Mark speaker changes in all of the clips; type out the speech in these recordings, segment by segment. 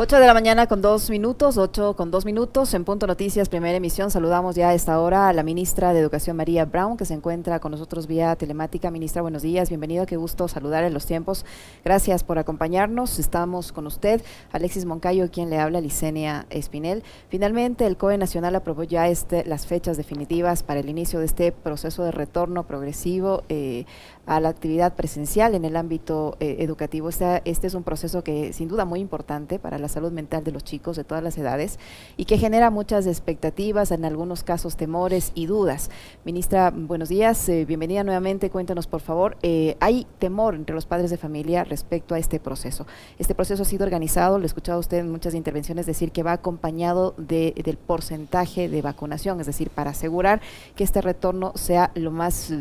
Speaker 1: 8 de la mañana con dos minutos, 8 con dos minutos, en Punto Noticias, primera emisión. Saludamos ya a esta hora a la ministra de Educación María Brown, que se encuentra con nosotros vía telemática. Ministra, buenos días, bienvenido, qué gusto saludar en los tiempos. Gracias por acompañarnos. Estamos con usted, Alexis Moncayo, quien le habla, Licenia Espinel. Finalmente, el COE Nacional aprobó ya este, las fechas definitivas para el inicio de este proceso de retorno progresivo eh, a la actividad presencial en el ámbito eh, educativo. Este, este es un proceso que sin duda muy importante para la salud mental de los chicos de todas las edades y que genera muchas expectativas, en algunos casos temores y dudas. Ministra, buenos días, eh, bienvenida nuevamente, cuéntanos por favor, eh, hay temor entre los padres de familia respecto a este proceso. Este proceso ha sido organizado, lo he escuchado usted en muchas intervenciones decir que va acompañado de, del porcentaje de vacunación, es decir, para asegurar que este retorno sea lo más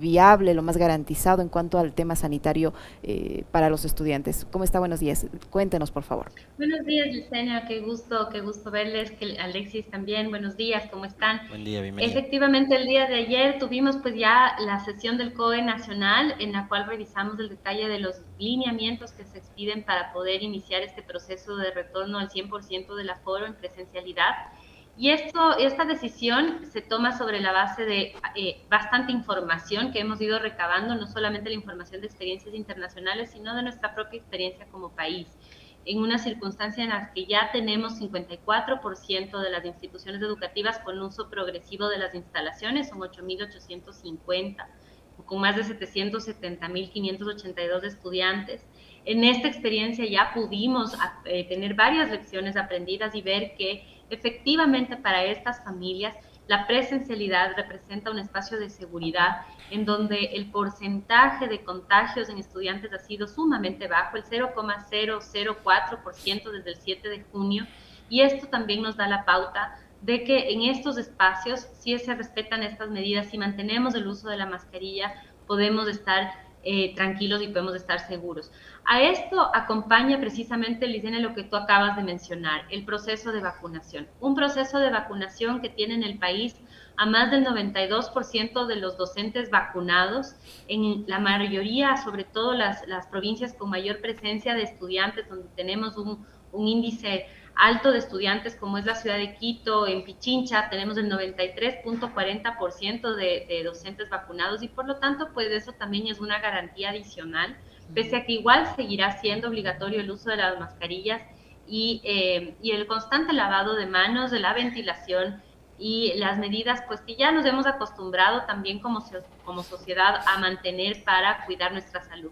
Speaker 1: viable, lo más garantizado en cuanto al tema sanitario para los estudiantes. ¿Cómo está? Buenos días. Cuéntenos, por favor.
Speaker 2: Buenos días, Lucena, qué gusto, qué gusto verles, que Alexis también, buenos días, ¿cómo están?
Speaker 3: Buen día, bienvenido.
Speaker 2: Efectivamente, el día de ayer tuvimos pues ya la sesión del COE nacional en la cual revisamos el detalle de los lineamientos que se expiden para poder iniciar este proceso de retorno al 100% del aforo en presencialidad. Y esto, esta decisión se toma sobre la base de eh, bastante información que hemos ido recabando, no solamente la información de experiencias internacionales, sino de nuestra propia experiencia como país en una circunstancia en la que ya tenemos 54% de las instituciones educativas con uso progresivo de las instalaciones, son 8.850, con más de 770.582 estudiantes. En esta experiencia ya pudimos eh, tener varias lecciones aprendidas y ver que efectivamente para estas familias la presencialidad representa un espacio de seguridad en donde el porcentaje de contagios en estudiantes ha sido sumamente bajo, el 0,004% desde el 7 de junio, y esto también nos da la pauta de que en estos espacios, si se respetan estas medidas, si mantenemos el uso de la mascarilla, podemos estar eh, tranquilos y podemos estar seguros. A esto acompaña precisamente, Licene, lo que tú acabas de mencionar, el proceso de vacunación. Un proceso de vacunación que tiene en el país a más del 92% de los docentes vacunados, en la mayoría, sobre todo las, las provincias con mayor presencia de estudiantes, donde tenemos un, un índice alto de estudiantes como es la ciudad de Quito, en Pichincha tenemos el 93.40% de, de docentes vacunados y por lo tanto pues eso también es una garantía adicional, pese a que igual seguirá siendo obligatorio el uso de las mascarillas y, eh, y el constante lavado de manos, de la ventilación y las medidas pues que ya nos hemos acostumbrado también como, como sociedad a mantener para cuidar nuestra salud.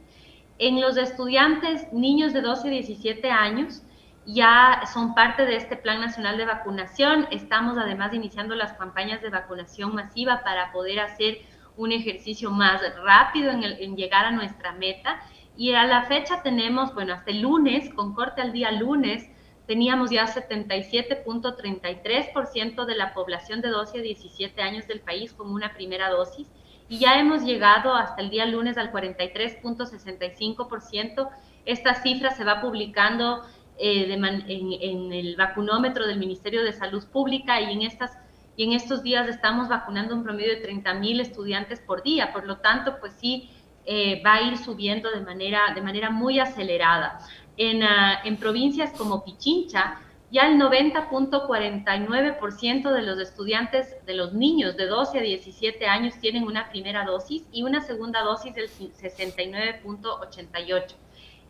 Speaker 2: En los estudiantes, niños de 12 a 17 años, ya son parte de este Plan Nacional de Vacunación. Estamos además iniciando las campañas de vacunación masiva para poder hacer un ejercicio más rápido en, llegar a nuestra meta. Y a la fecha tenemos, bueno, hasta el lunes, con corte al día lunes, teníamos ya 77.33% de la población de 12 a 17 años del país con una primera dosis y ya hemos llegado hasta el día lunes al 43.65%. Esta cifra se va publicando eh, en, el vacunómetro del Ministerio de Salud Pública y en, estas, y en estos días estamos vacunando un promedio de 30 mil estudiantes por día. Por lo tanto, pues sí, eh, va a ir subiendo de manera, de manera muy acelerada. En, ah, en provincias como Pichincha, ya el 90.49% de los estudiantes, de los niños de 12 a 17 años tienen una primera dosis y una segunda dosis del 69.88%.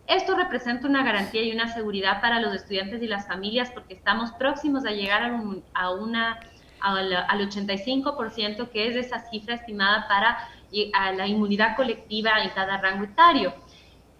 Speaker 2: Esto representa una garantía y una seguridad para los estudiantes y las familias porque estamos próximos a llegar a, una, al 85%, que es esa cifra estimada para la inmunidad colectiva en cada rango etario.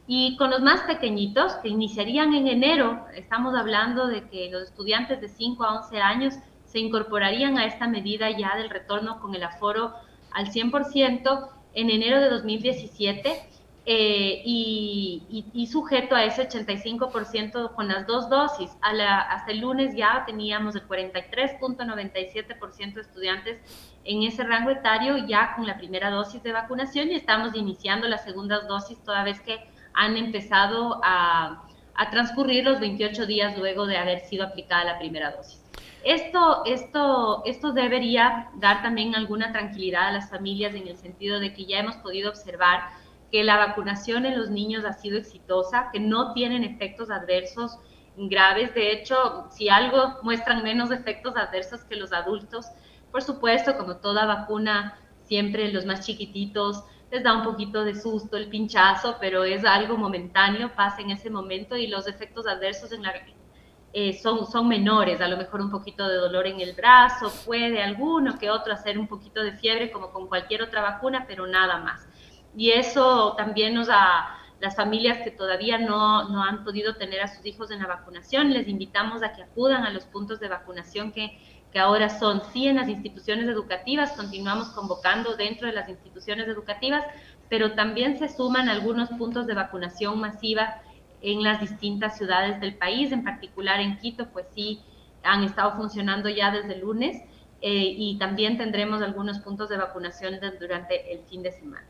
Speaker 2: Y con los más pequeñitos, que iniciarían en enero, estamos hablando de que los estudiantes de 5 a 11 años se incorporarían a esta medida ya del retorno con el aforo al 100% en enero de 2017 eh, y, sujeto a ese 85% con las dos dosis. hasta el lunes ya teníamos el 43.97% de estudiantes en ese rango etario ya con la primera dosis de vacunación y estamos iniciando las segundas dosis toda vez que han empezado a, a transcurrir los 28 días luego de haber sido aplicada la primera dosis. Esto, esto, esto debería dar también alguna tranquilidad a las familias en el sentido de que ya hemos podido observar que la vacunación en los niños ha sido exitosa, que no tienen efectos adversos graves. De hecho, si algo muestran menos efectos adversos que los adultos, por supuesto, como toda vacuna, siempre los más chiquititos les da un poquito de susto el pinchazo, pero es algo momentáneo, pasa en ese momento y los efectos adversos eh, son, son menores, a lo mejor un poquito de dolor en el brazo, puede alguno que otro hacer un poquito de fiebre como con cualquier otra vacuna, pero nada más. Y eso también nos da las familias que todavía no, no han podido tener a sus hijos en la vacunación, les invitamos a que acudan a los puntos de vacunación que, que ahora son sí en las instituciones educativas, continuamos convocando dentro de las instituciones educativas, pero también se suman algunos puntos de vacunación masiva en las distintas ciudades del país, en particular en Quito, pues sí han estado funcionando ya desde el lunes eh, y también tendremos algunos puntos de vacunación durante el fin de semana.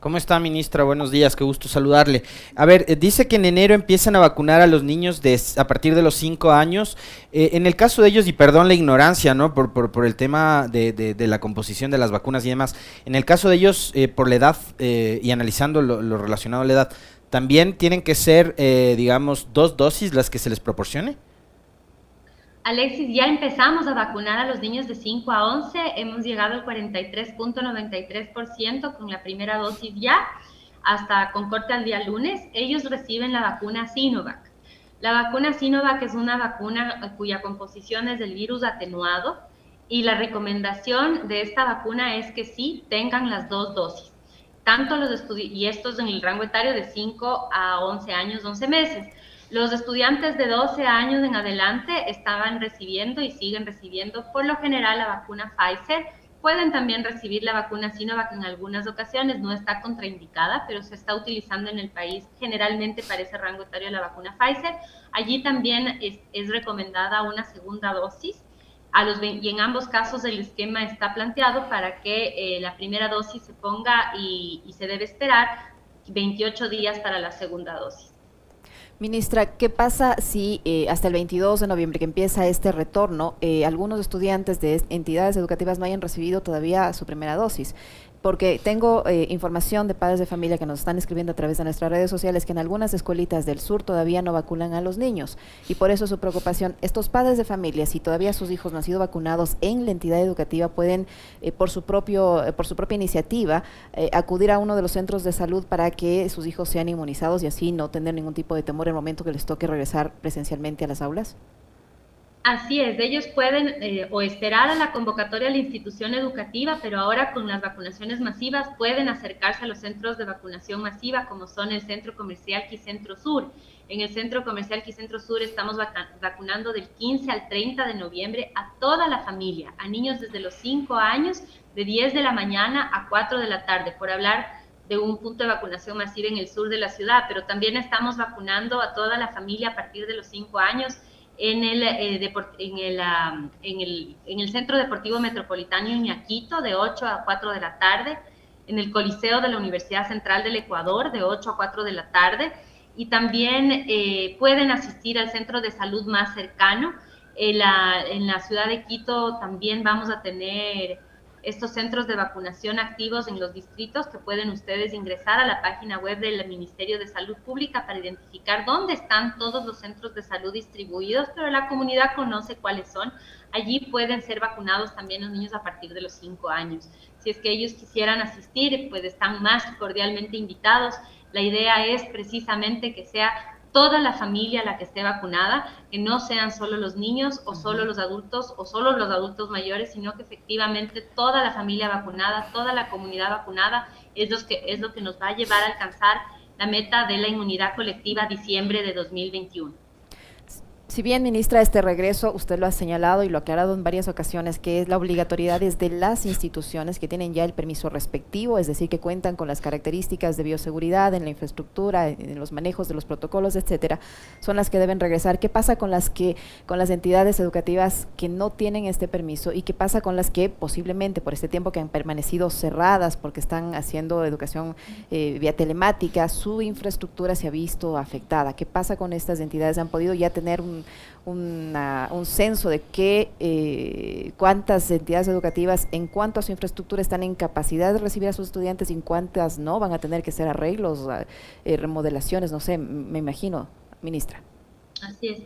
Speaker 3: ¿Cómo está, ministra? Buenos días, qué gusto saludarle. A ver, eh, dice que en enero empiezan a vacunar a los niños de, a partir de los 5 años. Eh, en el caso de ellos, y perdón la ignorancia, ¿no? Por, por, el tema de, de, la composición de las vacunas y demás, en el caso de ellos, eh, por la edad y analizando lo, lo, relacionado a la edad, ¿también tienen que ser, digamos, dos dosis las que se les proporcione?
Speaker 2: Alexis, ya empezamos a vacunar a los niños de 5 a 11, hemos llegado al 43.93% con la primera dosis ya, hasta con corte al día lunes. Ellos reciben la vacuna Sinovac. La vacuna Sinovac es una vacuna cuya composición es del virus atenuado y la recomendación de esta vacuna es que sí tengan las dos dosis. Tanto los y esto es en el rango etario de 5 a 11 años, 11 meses. Los estudiantes de 12 años en adelante estaban recibiendo y siguen recibiendo por lo general la vacuna Pfizer. Pueden también recibir la vacuna Sinovac en algunas ocasiones, no está contraindicada, pero se está utilizando en el país generalmente para ese rango etario la vacuna Pfizer. Allí también es, recomendada una segunda dosis. A los, y en ambos casos el esquema está planteado para que eh, la primera dosis se ponga y, y se debe esperar 28 días para la segunda dosis.
Speaker 1: Ministra, ¿qué pasa si eh, hasta el 22 de noviembre que empieza este retorno, eh, algunos estudiantes de entidades educativas no hayan recibido todavía su primera dosis? Porque tengo eh, información de padres de familia que nos están escribiendo a través de nuestras redes sociales que en algunas escuelitas del sur todavía no vacunan a los niños y por eso su preocupación. Estos padres de familia, si todavía sus hijos no han sido vacunados en la entidad educativa, pueden eh, por su propio eh, por su propia iniciativa acudir a uno de los centros de salud para que sus hijos sean inmunizados y así no tener ningún tipo de temor en el momento que les toque regresar presencialmente a las aulas.
Speaker 2: Así es, ellos pueden eh, o esperar a la convocatoria de la institución educativa, pero ahora con las vacunaciones masivas pueden acercarse a los centros de vacunación masiva, como son el Centro Comercial Quicentro Sur. En el Centro Comercial Quicentro Sur estamos vacunando del 15 al 30 de noviembre a toda la familia, a niños desde los 5 años, de 10 de la mañana a 4 de la tarde, por hablar de un punto de vacunación masiva en el sur de la ciudad, pero también estamos vacunando a toda la familia a partir de los 5 años en el, eh, en, el, en, el, en, el, Centro Deportivo Metropolitano Iñaquito de 8 a 4 de la tarde, en el Coliseo de la Universidad Central del Ecuador de 8 a 4 de la tarde y también eh, pueden asistir al centro de salud más cercano. En la, en la ciudad de Quito también vamos a tener estos centros de vacunación activos en los distritos que pueden ustedes ingresar a la página web del Ministerio de Salud Pública para identificar dónde están todos los centros de salud distribuidos, pero la comunidad conoce cuáles son. Allí pueden ser vacunados también los niños a partir de los 5 años. Si es que ellos quisieran asistir, pues están más cordialmente invitados. La idea es precisamente que sea toda la familia la que esté vacunada, que no sean solo los niños o solo los adultos o solo los adultos mayores, sino que efectivamente toda la familia vacunada, toda la comunidad vacunada es lo que, es lo que nos va a llevar a alcanzar la meta de la inmunidad colectiva diciembre de 2021.
Speaker 1: Si bien, ministra, este regreso, usted lo ha señalado y lo ha aclarado en varias ocasiones, que es la obligatoriedad desde las instituciones que tienen ya el permiso respectivo, es decir, que cuentan con las características de bioseguridad en la infraestructura, en los manejos de los protocolos, etcétera, son las que deben regresar. ¿Qué pasa con las que, con las entidades educativas que no tienen este permiso y qué pasa con las que posiblemente por este tiempo que han permanecido cerradas porque están haciendo educación eh, vía telemática, su infraestructura se ha visto afectada? ¿Qué pasa con estas entidades? ¿Han podido ya tener un un, censo de qué, eh, cuántas entidades educativas en cuanto a su infraestructura están en capacidad de recibir a sus estudiantes y en cuántas no van a tener que hacer arreglos, eh, remodelaciones, no sé, me imagino, ministra.
Speaker 2: Así es.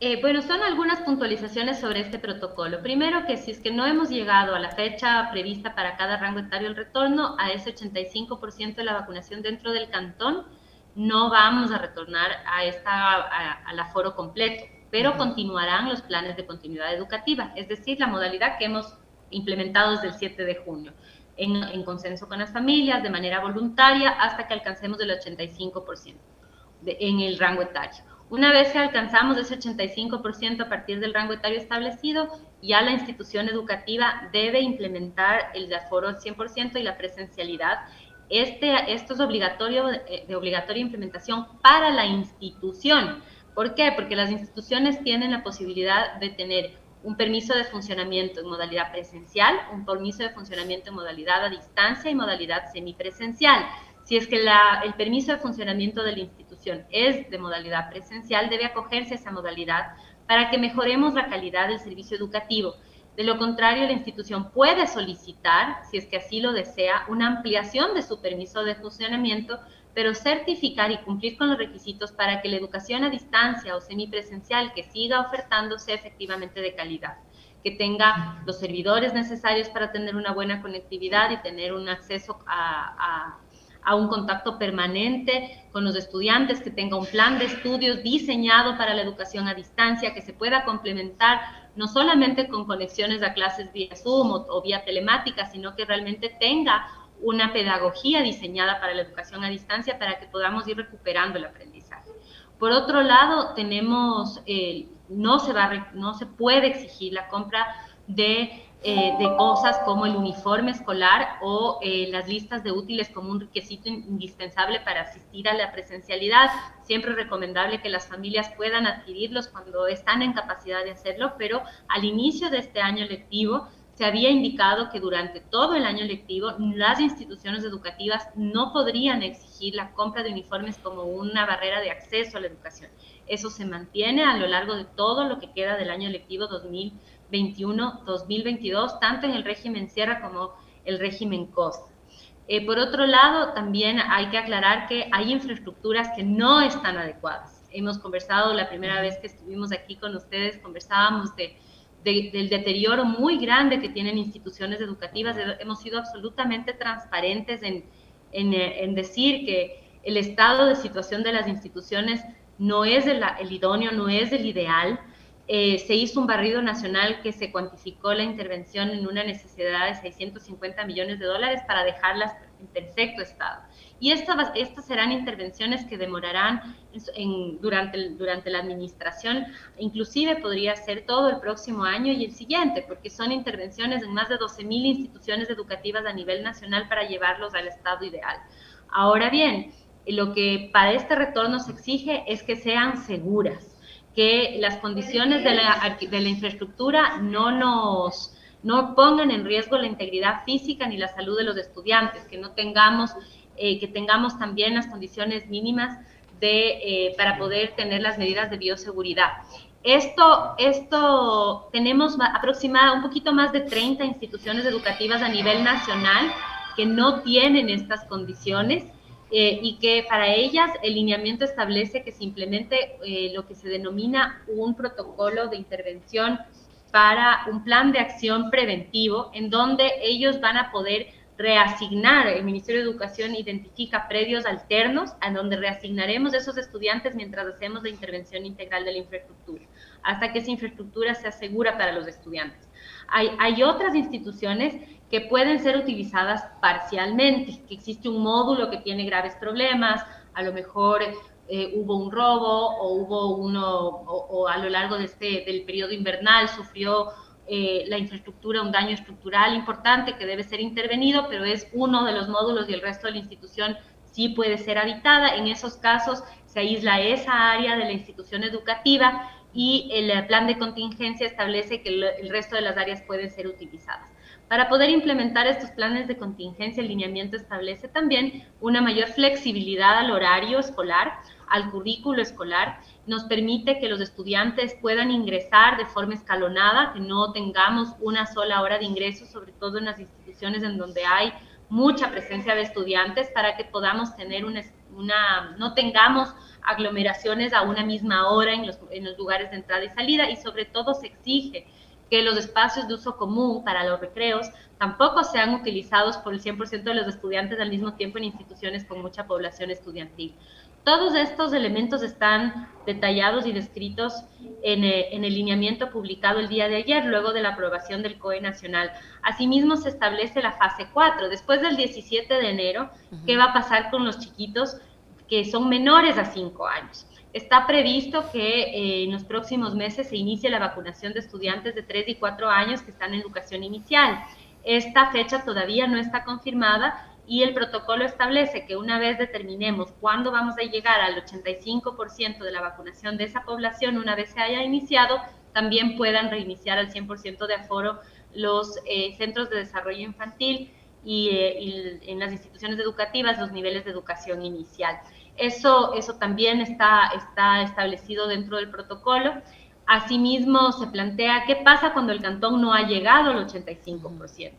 Speaker 2: Eh, bueno, son algunas puntualizaciones sobre este protocolo. Primero, que si es que no hemos llegado a la fecha prevista para cada rango etario el retorno, a ese 85% de la vacunación dentro del cantón, no vamos a retornar a esta, al aforo completo, pero continuarán los planes de continuidad educativa, es decir, la modalidad que hemos implementado desde el 7 de junio, en, en consenso con las familias, de manera voluntaria, hasta que alcancemos el 85% de, en el rango etario. Una vez que alcanzamos ese 85% a partir del rango etario establecido, ya la institución educativa debe implementar el aforo al 100% y la presencialidad. Este, esto es obligatorio, de obligatoria implementación para la institución. ¿Por qué? Porque las instituciones tienen la posibilidad de tener un permiso de funcionamiento en modalidad presencial, un permiso de funcionamiento en modalidad a distancia y modalidad semipresencial. Si es que el permiso de funcionamiento de la institución es de modalidad presencial, debe acogerse a esa modalidad para que mejoremos la calidad del servicio educativo. De lo contrario, la institución puede solicitar, si es que así lo desea, una ampliación de su permiso de funcionamiento, pero certificar y cumplir con los requisitos para que la educación a distancia o semipresencial que siga ofertando sea efectivamente de calidad, que tenga los servidores necesarios para tener una buena conectividad y tener un acceso a, a a un contacto permanente con los estudiantes, que tenga un plan de estudios diseñado para la educación a distancia, que se pueda complementar no solamente con conexiones a clases vía Zoom o, vía telemática, sino que realmente tenga una pedagogía diseñada para la educación a distancia para que podamos ir recuperando el aprendizaje. Por otro lado, tenemos, no, se va, no se puede exigir la compra de eh, de cosas como el uniforme escolar o eh, las listas de útiles como un requisito indispensable para asistir a la presencialidad. Siempre es recomendable que las familias puedan adquirirlos cuando están en capacidad de hacerlo, pero al inicio de este año lectivo se había indicado que durante todo el año lectivo las instituciones educativas no podrían exigir la compra de uniformes como una barrera de acceso a la educación. Eso se mantiene a lo largo de todo lo que queda del año lectivo 2020 2021-2022, tanto en el régimen Sierra como el régimen Costa. Eh, por otro lado, también hay que aclarar que hay infraestructuras que no están adecuadas. Hemos conversado la primera vez que estuvimos aquí con ustedes, conversábamos de, del deterioro muy grande que tienen instituciones educativas. Hemos sido absolutamente transparentes en, en, en decir que el estado de situación de las instituciones no es el, el idóneo, no es el ideal. Eh, se hizo un barrido nacional que se cuantificó la intervención en una necesidad de 650 millones de dólares para dejarlas en perfecto estado. Y estas, estas serán intervenciones que demorarán durante, durante la administración, inclusive podría ser todo el próximo año y el siguiente, porque son intervenciones en más de 12.000 instituciones educativas a nivel nacional para llevarlos al estado ideal. Ahora bien, lo que para este retorno se exige es que sean seguras que las condiciones de la, de la infraestructura no nos no pongan en riesgo la integridad física ni la salud de los estudiantes, que no tengamos, eh, que tengamos también las condiciones mínimas de, eh, para poder tener las medidas de bioseguridad. Esto, esto tenemos aproximadamente un poquito más de 30 instituciones educativas a nivel nacional que no tienen estas condiciones eh, y que para ellas el lineamiento establece que se implemente eh, lo que se denomina un protocolo de intervención para un plan de acción preventivo en donde ellos van a poder reasignar, el Ministerio de Educación identifica predios alternos a donde reasignaremos esos estudiantes mientras hacemos la intervención integral de la infraestructura, hasta que esa infraestructura se asegura para los estudiantes. Hay, hay otras instituciones que pueden ser utilizadas parcialmente, que existe un módulo que tiene graves problemas, a lo mejor eh, hubo un robo o hubo uno, o, a lo largo de este, del periodo invernal sufrió eh, la infraestructura un daño estructural importante que debe ser intervenido, pero es uno de los módulos y el resto de la institución sí puede ser habitada. En esos casos se aísla esa área de la institución educativa y el plan de contingencia establece que el resto de las áreas pueden ser utilizadas. Para poder implementar estos planes de contingencia, el lineamiento establece también una mayor flexibilidad al horario escolar, al currículo escolar, nos permite que los estudiantes puedan ingresar de forma escalonada, que no tengamos una sola hora de ingreso, sobre todo en las instituciones en donde hay mucha presencia de estudiantes, para que podamos tener un, una, no tengamos aglomeraciones a una misma hora en los, en los lugares de entrada y salida y sobre todo se exige que los espacios de uso común para los recreos tampoco sean utilizados por el 100% de los estudiantes al mismo tiempo en instituciones con mucha población estudiantil. Todos estos elementos están detallados y descritos en, eh, en, el lineamiento publicado el día de ayer, luego de la aprobación del COE nacional. Asimismo, se establece la fase 4. Después del 17 de enero, ¿qué va a pasar con los chiquitos que son menores a 5 años? Está previsto que eh, en los próximos meses se inicie la vacunación de estudiantes de 3 y 4 años que están en educación inicial. Esta fecha todavía no está confirmada y el protocolo establece que una vez determinemos cuándo vamos a llegar al 85% de la vacunación de esa población, una vez se haya iniciado, también puedan reiniciar al 100% de aforo los eh, centros de desarrollo infantil y, eh, y en las instituciones educativas los niveles de educación inicial. Eso, eso también está, está establecido dentro del protocolo. Asimismo, se plantea qué pasa cuando el cantón no ha llegado al 85%.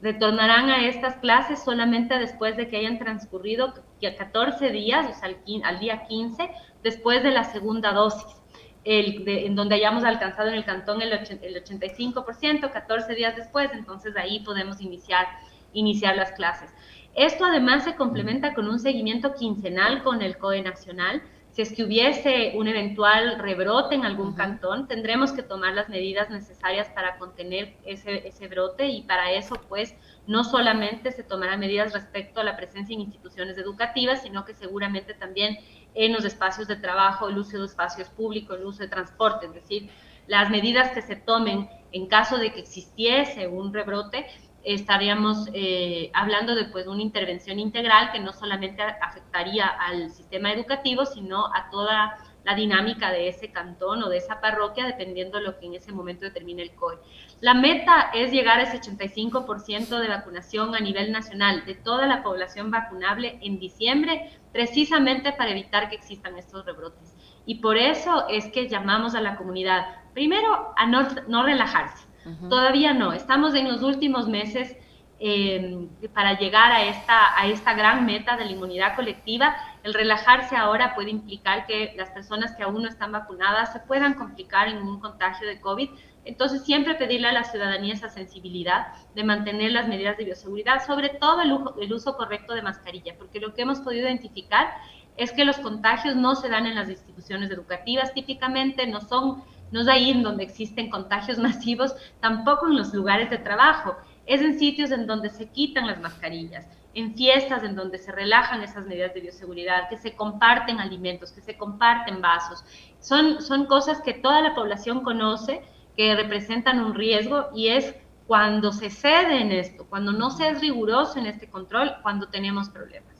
Speaker 2: Retornarán a estas clases solamente después de que hayan transcurrido 14 días, o sea, al, día 15, después de la segunda dosis. El, en donde hayamos alcanzado en el cantón el, el 85%, 14 días después, entonces ahí podemos iniciar, iniciar las clases. Esto además se complementa con un seguimiento quincenal con el COE nacional. Si es que hubiese un eventual rebrote en algún cantón, tendremos que tomar las medidas necesarias para contener ese, ese brote y para eso, pues, no solamente se tomarán medidas respecto a la presencia en instituciones educativas, sino que seguramente también en los espacios de trabajo, el uso de espacios públicos, el uso de transporte, es decir, las medidas que se tomen en caso de que existiese un rebrote estaríamos eh, hablando de pues, una intervención integral que no solamente afectaría al sistema educativo, sino a toda la dinámica de ese cantón o de esa parroquia, dependiendo de lo que en ese momento determine el COE. La meta es llegar a ese 85% de vacunación a nivel nacional de toda la población vacunable en diciembre, precisamente para evitar que existan estos rebrotes. Y por eso es que llamamos a la comunidad, primero, a no, no relajarse Todavía no, estamos en los últimos meses eh, para llegar a esta, a esta gran meta de la inmunidad colectiva. El relajarse ahora puede implicar que las personas que aún no están vacunadas se puedan complicar en un contagio de COVID. Entonces, siempre pedirle a la ciudadanía esa sensibilidad de mantener las medidas de bioseguridad, sobre todo el uso correcto de mascarilla, porque lo que hemos podido identificar es que los contagios no se dan en las instituciones educativas, típicamente no son no es ahí en donde existen contagios masivos, tampoco en los lugares de trabajo, es en sitios en donde se quitan las mascarillas, en fiestas en donde se relajan esas medidas de bioseguridad, que se comparten alimentos, que se comparten vasos. Son, son cosas que toda la población conoce, que representan un riesgo y es cuando se cede en esto, cuando no se es riguroso en este control, cuando tenemos problemas.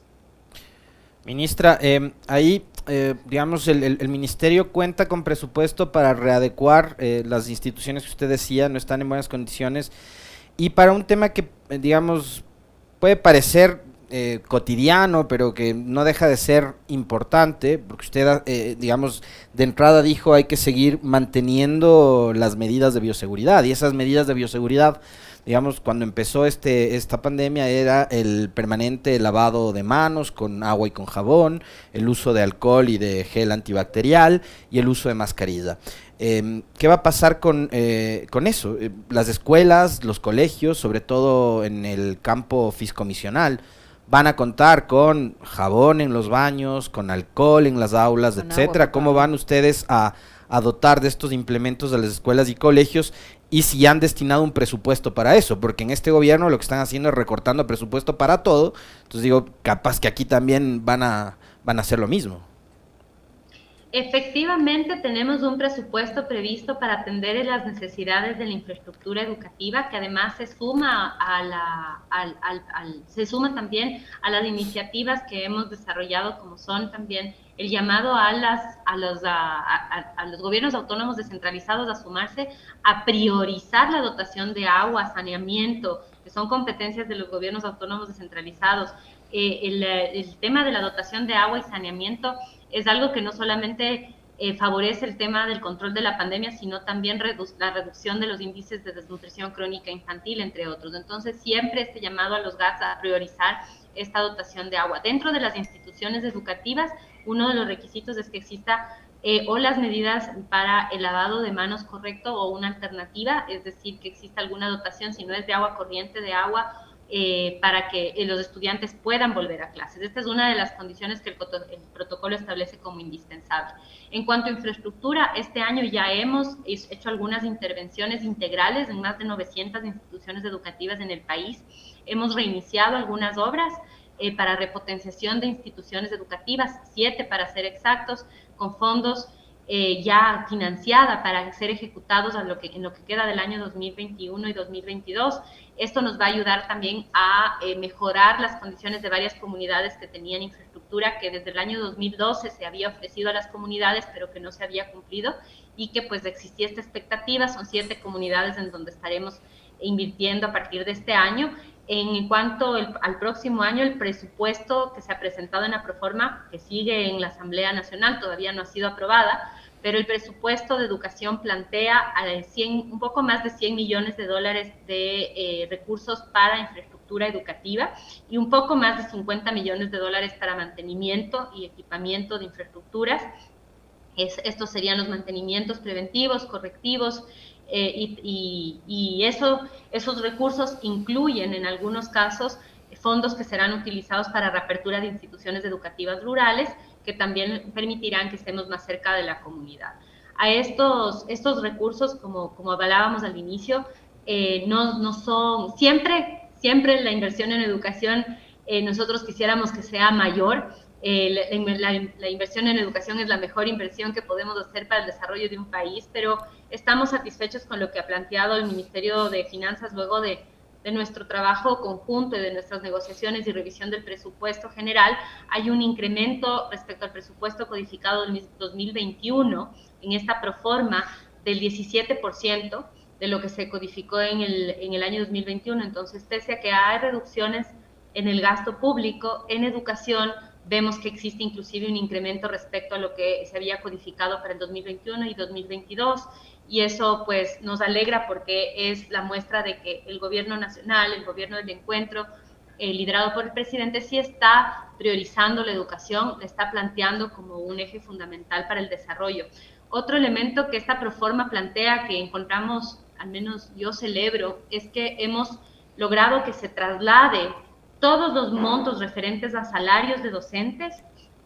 Speaker 3: Ministra, eh, ahí eh, digamos, el, ministerio cuenta con presupuesto para readecuar eh, las instituciones que usted decía, no están en buenas condiciones, y para un tema que, eh, digamos, puede parecer cotidiano, pero que no deja de ser importante, porque usted, digamos, de entrada dijo hay que seguir manteniendo las medidas de bioseguridad, y esas medidas de bioseguridad digamos, cuando empezó este, esta pandemia era el permanente lavado de manos con agua y con jabón, el uso de alcohol y de gel antibacterial y el uso de mascarilla. Em, ¿Qué va a pasar con, eh, con eso? Eh, las escuelas, los colegios, sobre todo en el campo fiscomisional, van a contar con jabón en los baños, con alcohol en las aulas, etcétera. ¿Cómo van ustedes a, a dotar de estos implementos a las escuelas y colegios y si han destinado un presupuesto para eso, porque en este gobierno lo que están haciendo es recortando presupuesto para todo, entonces digo, capaz que aquí también van a, van a hacer lo mismo.
Speaker 2: Efectivamente, tenemos un presupuesto previsto para atender las necesidades de la infraestructura educativa, que además se suma a la, al, se suma también a las iniciativas que hemos desarrollado, como son también el llamado a, las, a, los, a, los gobiernos autónomos descentralizados a sumarse a priorizar la dotación de agua, saneamiento, que son competencias de los gobiernos autónomos descentralizados. Eh, el, el, tema de la dotación de agua y saneamiento es algo que no solamente eh, favorece el tema del control de la pandemia, sino también la reducción de los índices de desnutrición crónica infantil, entre otros. Entonces, siempre este llamado a los GATS a priorizar esta dotación de agua. Dentro de las instituciones educativas, uno de los requisitos es que exista eh, o las medidas para el lavado de manos correcto o una alternativa, es decir, que exista alguna dotación, si no es de agua corriente, de agua eh, para que eh, los estudiantes puedan volver a clases. Esta es una de las condiciones que el, protocolo establece como indispensable. En cuanto a infraestructura, este año ya hemos hecho algunas intervenciones integrales en más de 900 instituciones educativas en el país. Hemos reiniciado algunas obras eh, para repotenciación de instituciones educativas, siete para ser exactos, con fondos eh, ya financiada para ser ejecutados en lo, que, en lo que queda del año 2021 y 2022. Esto nos va a ayudar también a eh, mejorar las condiciones de varias comunidades que tenían infraestructura que desde el año 2012 se había ofrecido a las comunidades, pero que no se había cumplido y que pues existía esta expectativa. Son siete comunidades en donde estaremos invirtiendo a partir de este año. En cuanto al próximo año, el presupuesto que se ha presentado en la proforma, que sigue en la Asamblea Nacional, todavía no ha sido aprobada, pero el presupuesto de educación plantea 100, un poco más de 100 millones de dólares de eh, recursos para infraestructura educativa y un poco más de 50 millones de dólares para mantenimiento y equipamiento de infraestructuras. estos serían los mantenimientos preventivos, correctivos, eh, y, y eso, esos recursos incluyen en algunos casos fondos que serán utilizados para reapertura de instituciones educativas rurales que también permitirán que estemos más cerca de la comunidad. A estos, recursos, como, como hablábamos al inicio, eh, no, no, son, siempre, siempre la inversión en educación, eh, nosotros quisiéramos que sea mayor. Eh, la, la, inversión en educación es la mejor inversión que podemos hacer para el desarrollo de un país, pero estamos satisfechos con lo que ha planteado el Ministerio de Finanzas luego de, de nuestro trabajo conjunto y de nuestras negociaciones y revisión del presupuesto general, hay un incremento respecto al presupuesto codificado del 2021 en esta proforma del 17% de lo que se codificó en el, en el año 2021. Entonces, pese a que hay reducciones en el gasto público, en educación, vemos que existe inclusive un incremento respecto a lo que se había codificado para el 2021 y 2022 y eso pues nos alegra porque es la muestra de que el gobierno nacional, el gobierno del encuentro, eh, liderado por el presidente, sí está priorizando la educación, la está planteando como un eje fundamental para el desarrollo. Otro elemento que esta proforma plantea, que encontramos, al menos yo celebro, es que hemos logrado que se traslade todos los montos referentes a salarios de docentes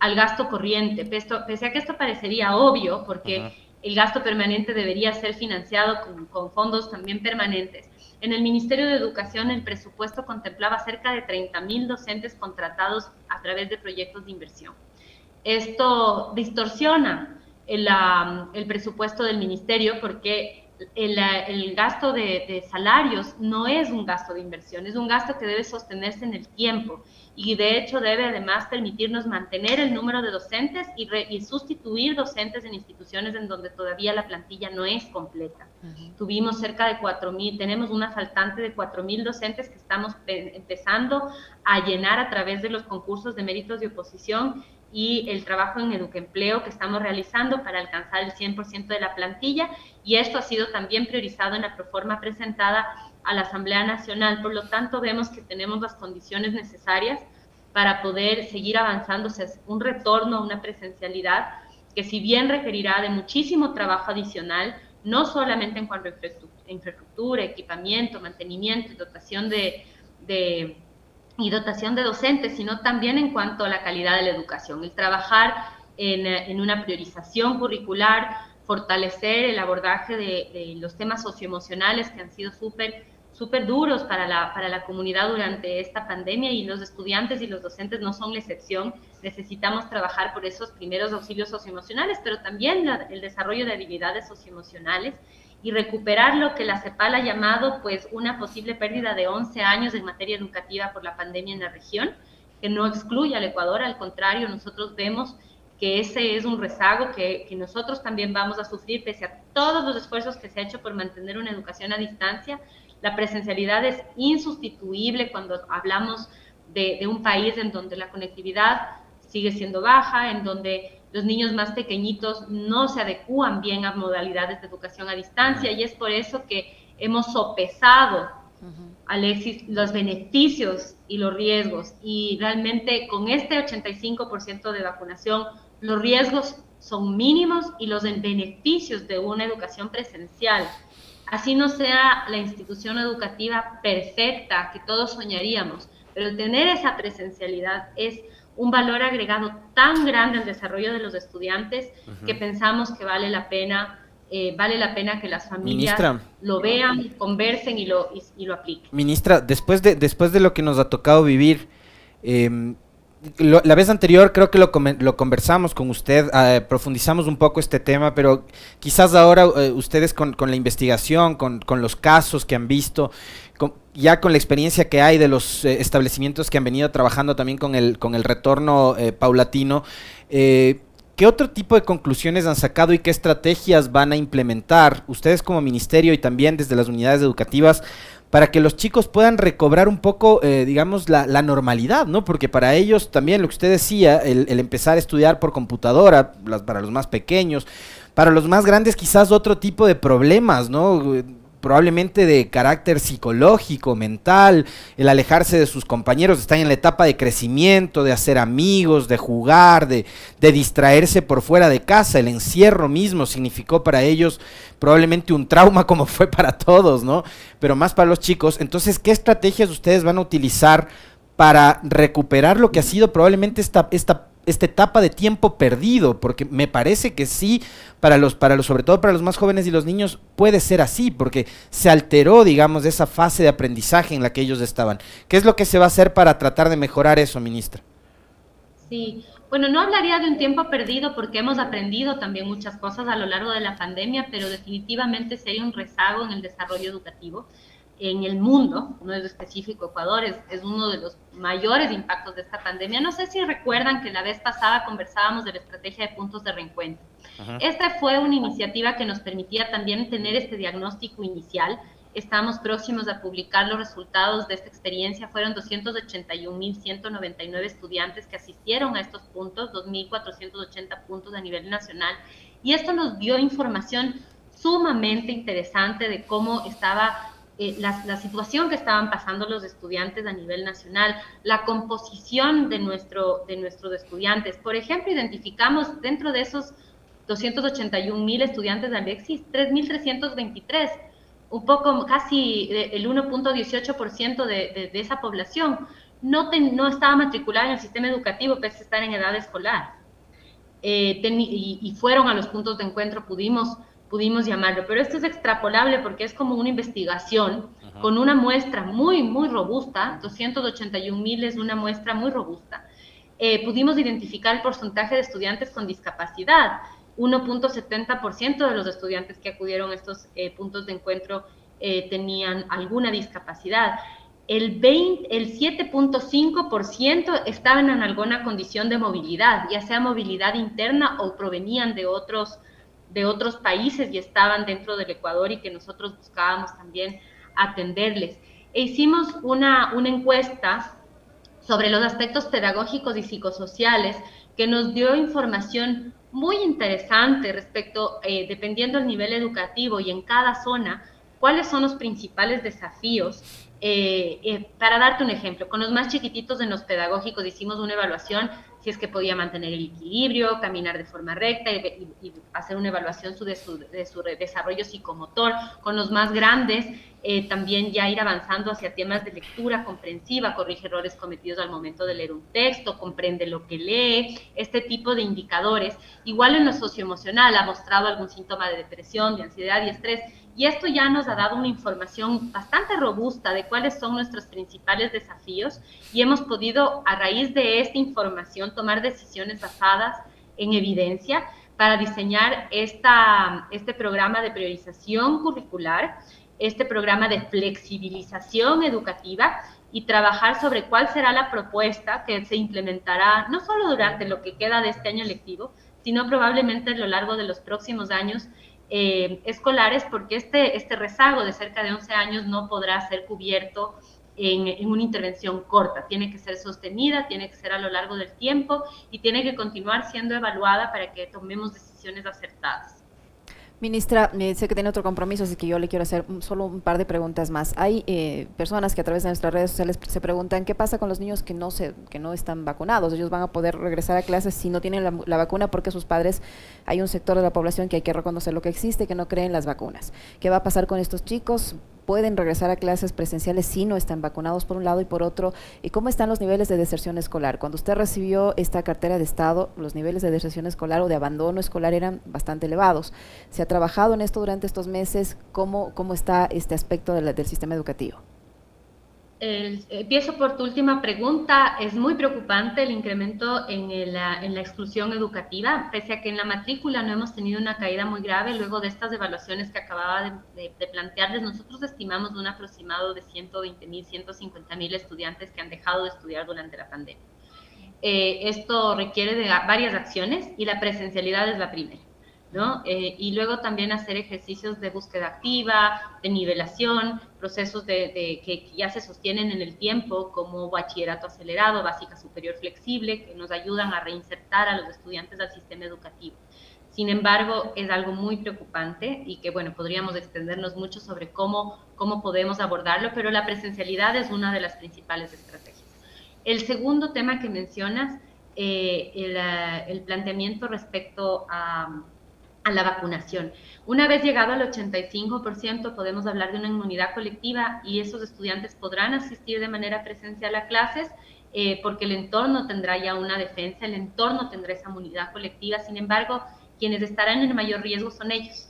Speaker 2: al gasto corriente, pese a que esto parecería obvio, porque el gasto permanente debería ser financiado con, fondos también permanentes. En el Ministerio de Educación el presupuesto contemplaba cerca de 30 mil docentes contratados a través de proyectos de inversión. Esto distorsiona el presupuesto del ministerio porque el, gasto de, salarios no es un gasto de inversión, es un gasto que debe sostenerse en el tiempo y de hecho debe además permitirnos mantener el número de docentes y, sustituir docentes en instituciones en donde todavía la plantilla no es completa. Tuvimos cerca de 4.000, tenemos una faltante de 4.000 docentes que estamos empezando a llenar a través de los concursos de méritos de oposición y el trabajo en educaempleo que estamos realizando para alcanzar el 100% de la plantilla y esto ha sido también priorizado en la proforma presentada a la Asamblea Nacional. Por lo tanto, vemos que tenemos las condiciones necesarias para poder seguir avanzando hacia un retorno a una presencialidad que si bien requerirá de muchísimo trabajo adicional, no solamente en cuanto a infraestructura, equipamiento, mantenimiento dotación de y dotación de docentes, sino también en cuanto a la calidad de la educación, el trabajar en, una priorización curricular, fortalecer el abordaje de, los temas socioemocionales que han sido súper súper duros para la, para la comunidad durante esta pandemia y los estudiantes y los docentes no son la excepción. Necesitamos trabajar por esos primeros auxilios socioemocionales, pero también el desarrollo de habilidades socioemocionales y recuperar lo que la CEPAL ha llamado pues una posible pérdida de 11 años en materia educativa por la pandemia en la región, que no excluye al Ecuador, al contrario, nosotros vemos que ese es un rezago que, que, nosotros también vamos a sufrir pese a todos los esfuerzos que se ha hecho por mantener una educación a distancia. La presencialidad es insustituible cuando hablamos de, de un país en donde la conectividad sigue siendo baja, en donde los niños más pequeñitos no se adecúan bien a modalidades de educación a distancia y es por eso que hemos sopesado, Alexis, los beneficios y los riesgos. Y realmente con este 85% de vacunación, los riesgos son mínimos y los beneficios de una educación presencial. Así no sea la institución educativa perfecta que todos soñaríamos, pero tener esa presencialidad es un valor agregado tan grande al desarrollo de los estudiantes que pensamos que vale la pena eh, vale la pena que las familias lo vean, conversen y lo, y, lo apliquen.
Speaker 3: Ministra, después de, después de lo que nos ha tocado vivir, eh, la vez anterior creo que lo, lo conversamos con usted, ah, profundizamos un poco este tema, pero quizás ahora eh, ustedes con, la investigación, con, los casos que han visto, ya con la experiencia que hay de los eh, establecimientos que han venido trabajando también con el, con el retorno eh, paulatino, ¿qué otro tipo de conclusiones han sacado y qué estrategias van a implementar ustedes como ministerio y también desde las unidades educativas? para que los chicos puedan recobrar un poco, eh, digamos, la, normalidad, ¿no? Porque para ellos también lo que usted decía, el, el empezar a estudiar por computadora, para los más pequeños, para los más grandes quizás otro tipo de problemas, ¿no? Probablemente de carácter psicológico, mental, el alejarse de sus compañeros, están en la etapa de crecimiento, de hacer amigos, de jugar, de, de, distraerse por fuera de casa, el encierro mismo significó para ellos probablemente un trauma como fue para todos, ¿no? Pero más para los chicos. Entonces, ¿qué estrategias ustedes van a utilizar para recuperar lo que ha sido probablemente esta, esta esta etapa de tiempo perdido, porque me parece que sí, para los, para los, sobre todo para los más jóvenes y los niños, puede ser así, porque se alteró, digamos, esa fase de aprendizaje en la que ellos estaban. ¿Qué es lo que se va a hacer para tratar de mejorar eso, ministra?
Speaker 2: Sí, bueno, no hablaría de un tiempo perdido porque hemos aprendido también muchas cosas a lo largo de la pandemia, pero definitivamente sí hay un rezago en el desarrollo educativo en el mundo, no es específico Ecuador, es, es, uno de los mayores impactos de esta pandemia. No sé si recuerdan que la vez pasada conversábamos de la estrategia de puntos de reencuentro. Esta fue una iniciativa que nos permitía también tener este diagnóstico inicial. Estamos próximos a publicar los resultados de esta experiencia. Fueron 281.199 estudiantes que asistieron a estos puntos, 2.480 puntos a nivel nacional. Y esto nos dio información sumamente interesante de cómo estaba eh, la, situación que estaban pasando los estudiantes a nivel nacional, la composición de, nuestro, de nuestros estudiantes. Por ejemplo, identificamos dentro de esos 281 mil estudiantes de Alexis, 3.323, un poco casi el 1.18% de, de, de, esa población, no, no estaba matriculada en el sistema educativo pese a estar en edad escolar. Eh, y, y, fueron a los puntos de encuentro, pudimos pudimos llamarlo, pero esto es extrapolable porque es como una investigación con una muestra muy, muy robusta, 281 mil es una muestra muy robusta. Eh, pudimos identificar el porcentaje de estudiantes con discapacidad. 1.70% de los estudiantes que acudieron a estos eh, puntos de encuentro eh, tenían alguna discapacidad. El, el 7.5% estaban en alguna condición de movilidad, ya sea movilidad interna o provenían de otros de otros países y estaban dentro del Ecuador y que nosotros buscábamos también atenderles. E hicimos una, una encuesta sobre los aspectos pedagógicos y psicosociales que nos dio información muy interesante respecto, eh, dependiendo del nivel educativo y en cada zona, cuáles son los principales desafíos. Eh, eh, para darte un ejemplo, con los más chiquititos en los pedagógicos hicimos una evaluación es que podía mantener el equilibrio, caminar de forma recta y, hacer una evaluación de, su, desarrollo psicomotor. Con los más grandes, eh, también ya ir avanzando hacia temas de lectura comprensiva, corrige errores cometidos al momento de leer un texto, comprende lo que lee, este tipo de indicadores. Igual en lo socioemocional, ha mostrado algún síntoma de depresión, de ansiedad y estrés. Y esto ya nos ha dado una información bastante robusta de cuáles son nuestros principales desafíos y hemos podido, a raíz de esta información, tomar decisiones basadas en evidencia para diseñar esta, este programa de priorización curricular, este programa de flexibilización educativa y trabajar sobre cuál será la propuesta que se implementará no solo durante lo que queda de este año lectivo, sino probablemente a lo largo de los próximos años eh, escolares, porque este, este rezago de cerca de 11 años no podrá ser cubierto en, una intervención corta, tiene que ser sostenida, tiene que ser a lo largo del tiempo y tiene que continuar siendo evaluada para que tomemos decisiones acertadas.
Speaker 1: Ministra, sé que tiene otro compromiso, así que yo le quiero hacer solo un par de preguntas más. Hay eh, personas que a través de nuestras redes sociales se preguntan qué pasa con los niños que no se, que no están vacunados. Ellos van a poder regresar a clases si no tienen la, la, vacuna porque sus padres, hay un sector de la población que hay que reconocer lo que existe, que no creen las vacunas. ¿Qué va a pasar con estos chicos? Pueden regresar a clases presenciales si no están vacunados por un lado y por otro. ¿Y cómo están los niveles de deserción escolar? Cuando usted recibió esta cartera de Estado, los niveles de deserción escolar o de abandono escolar eran bastante elevados. ¿Se ha trabajado en esto durante estos meses? ¿Cómo, cómo está este aspecto del sistema educativo?
Speaker 2: Empiezo por tu última pregunta. Es muy preocupante el incremento en, la, exclusión educativa, pese a que en la matrícula no hemos tenido una caída muy grave. Luego de estas evaluaciones que acababa de, plantearles, nosotros estimamos un aproximado de 120 mil, 150 mil estudiantes que han dejado de estudiar durante la pandemia. Eh, esto requiere de varias acciones y la presencialidad es la primera. ¿No? Eh, y luego también hacer ejercicios de búsqueda activa, de nivelación, procesos de, que ya se sostienen en el tiempo, como bachillerato acelerado, básica superior flexible, que nos ayudan a reinsertar a los estudiantes al sistema educativo. Sin embargo, es algo muy preocupante y que, bueno, podríamos extendernos mucho sobre cómo, cómo podemos abordarlo, pero la presencialidad es una de las principales estrategias. El segundo tema que mencionas, eh, el, el planteamiento respecto a la vacunación. Una vez llegado al 85%, podemos hablar de una inmunidad colectiva y esos estudiantes podrán asistir de manera presencial a clases eh, porque el entorno tendrá ya una defensa, el entorno tendrá esa inmunidad colectiva. Sin embargo, quienes estarán en mayor riesgo son ellos.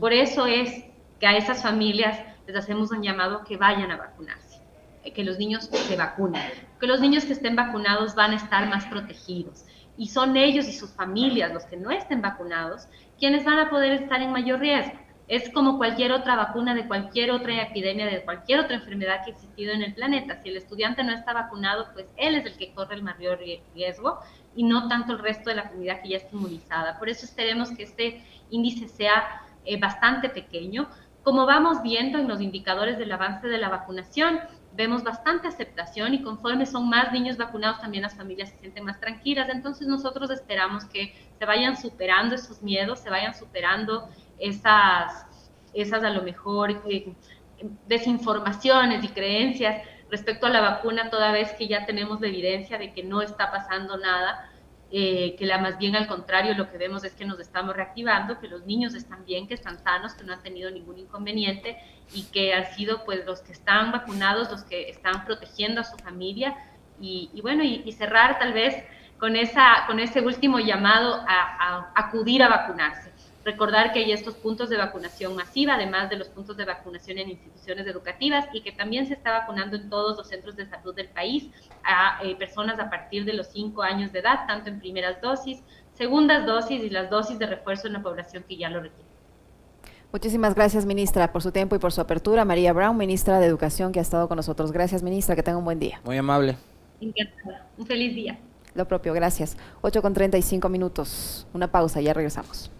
Speaker 2: Por eso es que a esas familias les hacemos un llamado que vayan a vacunarse, eh, que los niños se vacunen, que los niños que estén vacunados van a estar más protegidos. Y son ellos y sus familias, los que no estén vacunados, quienes van a poder estar en mayor riesgo. Es como cualquier otra vacuna de cualquier otra epidemia, de cualquier otra enfermedad que ha existido en el planeta. Si el estudiante no está vacunado, pues él es el que corre el mayor riesgo y no tanto el resto de la comunidad que ya está inmunizada. Por eso esperemos que este índice sea eh, bastante pequeño. Como vamos viendo en los indicadores del avance de la vacunación, vemos bastante aceptación y conforme son más niños vacunados, también las familias se sienten más tranquilas. Entonces nosotros esperamos que se vayan superando esos miedos, se vayan superando esas, esas a lo mejor eh, desinformaciones y creencias respecto a la vacuna, toda vez que ya tenemos la evidencia de que no está pasando nada eh, que la más bien al contrario lo que vemos es que nos estamos reactivando, que los niños están bien, que están sanos, que no han tenido ningún inconveniente y que han sido pues los que están vacunados, los que están protegiendo a su familia. Y, bueno, y, cerrar tal vez con, esa, con ese último llamado a acudir a vacunarse Recordar que hay estos puntos de vacunación masiva, además de los puntos de vacunación en instituciones educativas y que también se está vacunando en todos los centros de salud del país a eh, personas a partir de los 5 años de edad, tanto en primeras dosis, segundas dosis y las dosis de refuerzo en la población que ya lo requiere.
Speaker 1: Muchísimas gracias, ministra, por su tiempo y por su apertura. María Brown, ministra de Educación, que ha estado con nosotros. Gracias, ministra. Que tenga un buen día.
Speaker 3: Muy amable.
Speaker 2: Encantada. Un feliz día.
Speaker 1: Lo propio, gracias. 8 con 35 minutos. Una pausa, ya regresamos.